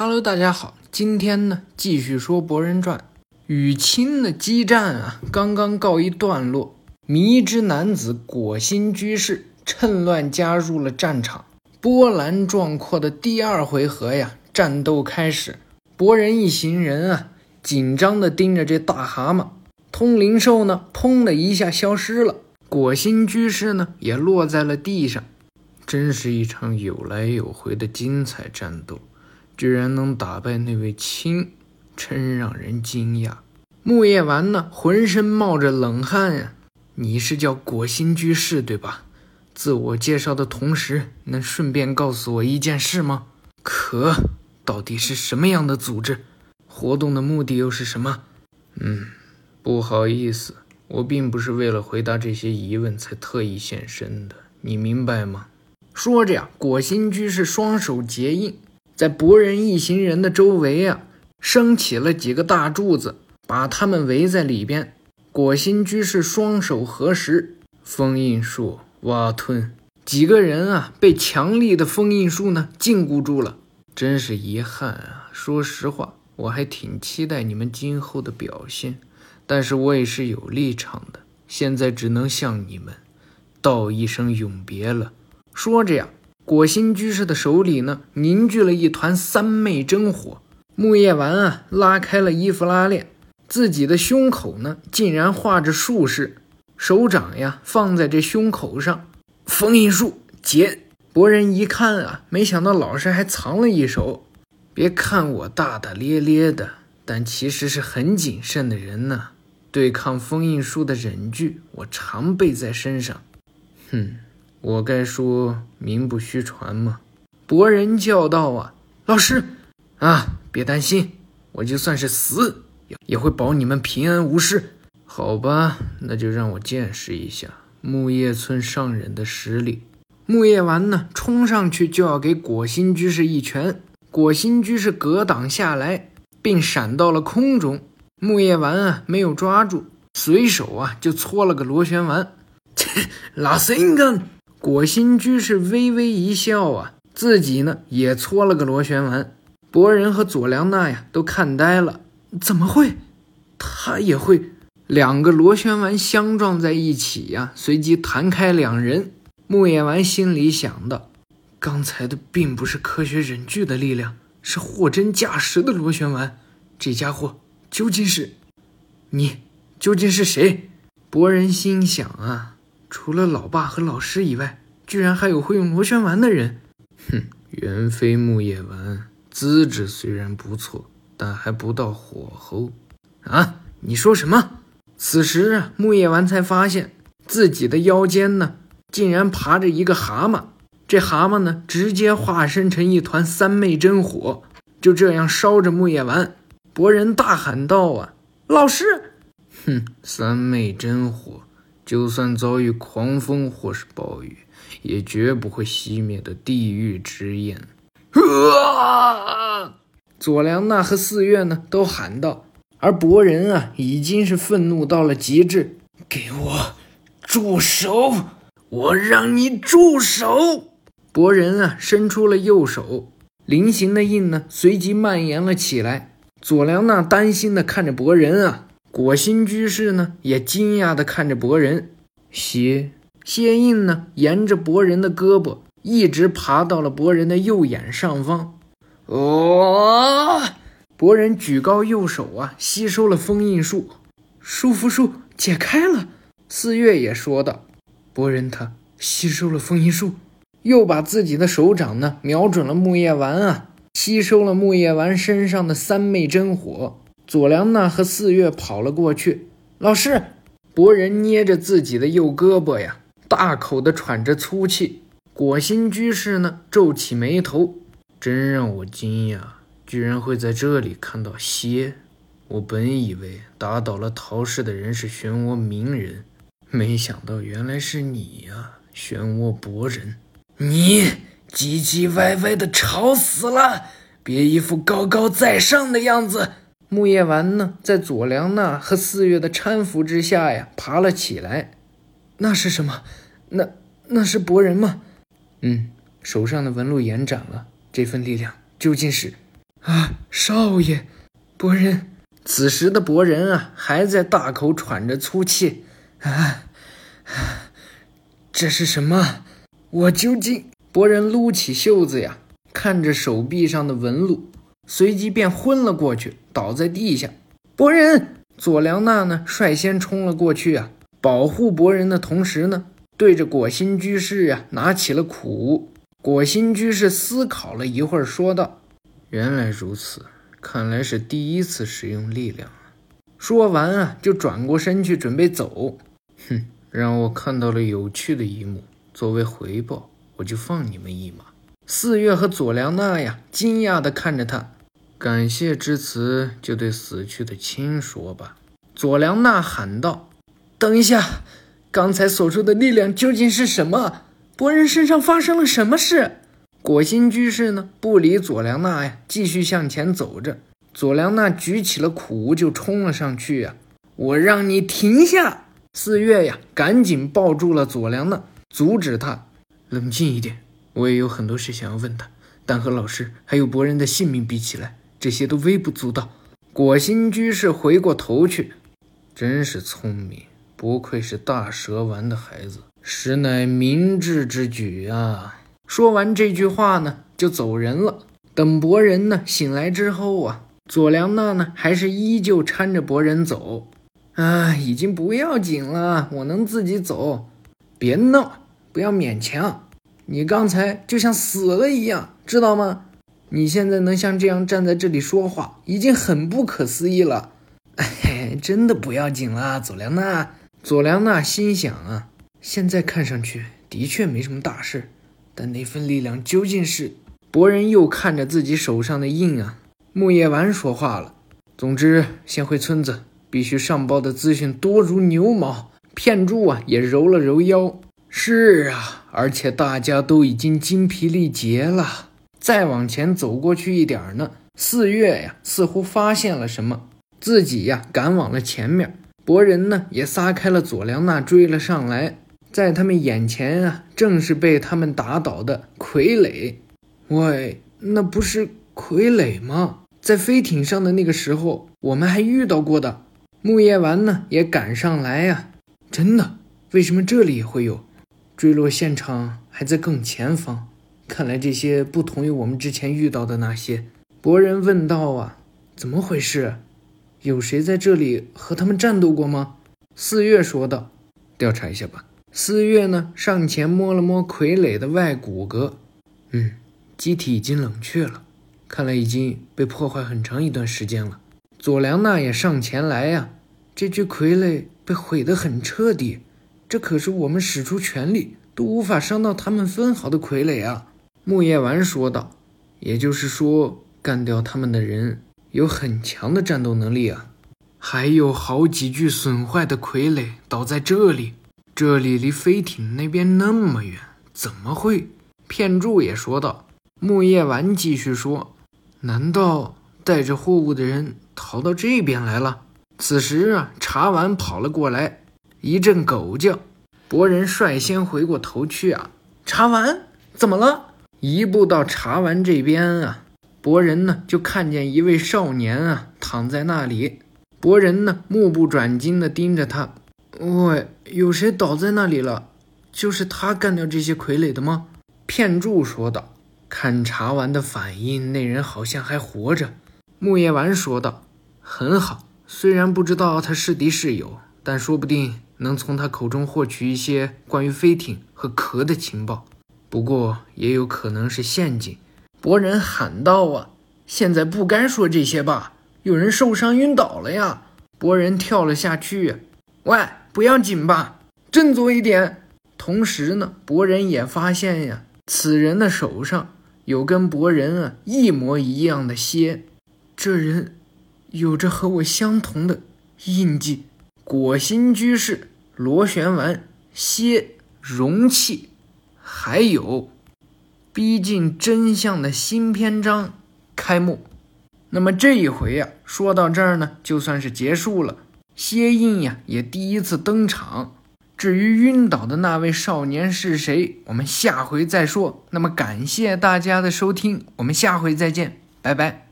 Hello，大家好，今天呢继续说《博人传》，与亲的激战啊，刚刚告一段落。迷之男子果心居士趁乱加入了战场，波澜壮阔的第二回合呀，战斗开始。博人一行人啊，紧张地盯着这大蛤蟆，通灵兽呢，砰的一下消失了，果心居士呢，也落在了地上。真是一场有来有回的精彩战斗。居然能打败那位亲，真让人惊讶。木叶丸呢，浑身冒着冷汗呀。你是叫果心居士对吧？自我介绍的同时，能顺便告诉我一件事吗？可到底是什么样的组织？活动的目的又是什么？嗯，不好意思，我并不是为了回答这些疑问才特意现身的，你明白吗？说着呀，果心居士双手结印。在博人一行人的周围啊，升起了几个大柱子，把他们围在里边。果心居士双手合十，封印术挖吞。几个人啊，被强力的封印术呢禁锢住了。真是遗憾啊！说实话，我还挺期待你们今后的表现，但是我也是有立场的，现在只能向你们道一声永别了。说着呀。果心居士的手里呢，凝聚了一团三昧真火。木叶丸啊，拉开了衣服拉链，自己的胸口呢，竟然画着术式，手掌呀放在这胸口上，封印术结。博人一看啊，没想到老师还藏了一手。别看我大大咧咧的，但其实是很谨慎的人呢。对抗封印术的忍具，我常备在身上。哼。我该说名不虚传吗？博人叫道：“啊，老师，啊，别担心，我就算是死，也会保你们平安无事。好吧，那就让我见识一下木叶村上人的实力。”木叶丸呢，冲上去就要给果心居士一拳，果心居士格挡下来，并闪到了空中。木叶丸啊，没有抓住，随手啊就搓了个螺旋丸，切，拉森根。果心居士微微一笑啊，自己呢也搓了个螺旋丸。博人和佐良娜呀都看呆了，怎么会？他也会？两个螺旋丸相撞在一起呀，随即弹开两人。木叶丸心里想的，刚才的并不是科学忍具的力量，是货真价实的螺旋丸。这家伙究竟是？你究竟是谁？博人心想啊。除了老爸和老师以外，居然还有会用螺旋丸的人。哼，元飞木叶丸资质虽然不错，但还不到火候。啊，你说什么？此时啊，木叶丸才发现自己的腰间呢，竟然爬着一个蛤蟆。这蛤蟆呢，直接化身成一团三昧真火，就这样烧着木叶丸。博人大喊道：“啊，老师！”哼，三昧真火。就算遭遇狂风或是暴雨，也绝不会熄灭的地狱之焰！啊！佐良娜和四月呢都喊道，而博人啊已经是愤怒到了极致。给我住手！我让你住手！博人啊伸出了右手，菱形的印呢随即蔓延了起来。佐良娜担心的看着博人啊。果心居士呢，也惊讶地看着博人，蝎蝎印呢，沿着博人的胳膊一直爬到了博人的右眼上方。哦，博人举高右手啊，吸收了封印术，束缚术解开了。四月也说道：“博人他吸收了封印术，又把自己的手掌呢，瞄准了木叶丸啊，吸收了木叶丸身上的三昧真火。”佐良娜和四月跑了过去。老师，博人捏着自己的右胳膊呀，大口的喘着粗气。果心居士呢，皱起眉头，真让我惊讶，居然会在这里看到蝎。我本以为打倒了陶氏的人是漩涡鸣人，没想到原来是你呀，漩涡博人。你唧唧歪歪的吵死了，别一副高高在上的样子。木叶丸呢，在佐良娜和四月的搀扶之下呀，爬了起来。那是什么？那那是博人吗？嗯，手上的纹路延展了。这份力量究竟是？啊，少爷，博人。此时的博人啊，还在大口喘着粗气。啊，这是什么？我究竟……博人撸起袖子呀，看着手臂上的纹路，随即便昏了过去，倒在地下。博人，佐良娜呢，率先冲了过去啊，保护博人的同时呢，对着果心居士呀，拿起了苦。果心居士思考了一会儿，说道：“原来如此。”看来是第一次使用力量啊！说完啊，就转过身去准备走。哼，让我看到了有趣的一幕，作为回报，我就放你们一马。四月和佐良娜呀，惊讶地看着他。感谢之词就对死去的亲说吧。佐良娜喊道：“等一下，刚才所说的力量究竟是什么？博人身上发生了什么事？”果心居士呢，不理佐良娜呀，继续向前走着。佐良娜举起了苦无就冲了上去呀！我让你停下！四月呀，赶紧抱住了佐良娜，阻止他。冷静一点，我也有很多事想要问他，但和老师还有博人的性命比起来，这些都微不足道。果心居士回过头去，真是聪明，不愧是大蛇丸的孩子，实乃明智之举啊！说完这句话呢，就走人了。等博人呢醒来之后啊，佐良娜呢还是依旧搀着博人走。啊，已经不要紧了，我能自己走。别闹，不要勉强。你刚才就像死了一样，知道吗？你现在能像这样站在这里说话，已经很不可思议了。哎，真的不要紧啦，佐良娜。佐良娜心想啊，现在看上去的确没什么大事。但那份力量究竟是？博人又看着自己手上的印啊。木叶丸说话了：“总之，先回村子，必须上报的资讯多如牛毛。”片柱啊也揉了揉腰：“是啊，而且大家都已经精疲力竭了。”再往前走过去一点呢，四月呀似乎发现了什么，自己呀赶往了前面。博人呢也撒开了佐良娜，追了上来。在他们眼前啊，正是被他们打倒的傀儡。喂，那不是傀儡吗？在飞艇上的那个时候，我们还遇到过的。木叶丸呢，也赶上来呀。真的？为什么这里也会有？坠落现场还在更前方。看来这些不同于我们之前遇到的那些。博人问道啊，怎么回事？有谁在这里和他们战斗过吗？四月说道，调查一下吧。四月呢，上前摸了摸傀儡的外骨骼，嗯，机体已经冷却了，看来已经被破坏很长一段时间了。佐良娜也上前来呀，这具傀儡被毁得很彻底，这可是我们使出全力都无法伤到他们分毫的傀儡啊！木叶丸说道。也就是说，干掉他们的人有很强的战斗能力啊，还有好几具损坏的傀儡倒在这里。这里离飞艇那边那么远，怎么会？片柱也说道。木叶丸继续说：“难道带着货物的人逃到这边来了？”此时啊，茶丸跑了过来，一阵狗叫。博人率先回过头去啊，茶丸怎么了？一步到茶丸这边啊，博人呢就看见一位少年啊躺在那里。博人呢目不转睛地盯着他。喂，有谁倒在那里了？就是他干掉这些傀儡的吗？片柱说道。看茶丸的反应，那人好像还活着。木叶丸说道。很好，虽然不知道他是敌是友，但说不定能从他口中获取一些关于飞艇和壳的情报。不过也有可能是陷阱。博人喊道：“啊，现在不该说这些吧？有人受伤晕倒了呀！”博人跳了下去。喂。不要紧吧，振作一点。同时呢，博人也发现呀，此人的手上有跟博人啊一模一样的蝎，这人有着和我相同的印记。果心居士、螺旋丸、蝎、容器，还有逼近真相的新篇章开幕。那么这一回呀，说到这儿呢，就算是结束了。蝎印呀，也第一次登场。至于晕倒的那位少年是谁，我们下回再说。那么感谢大家的收听，我们下回再见，拜拜。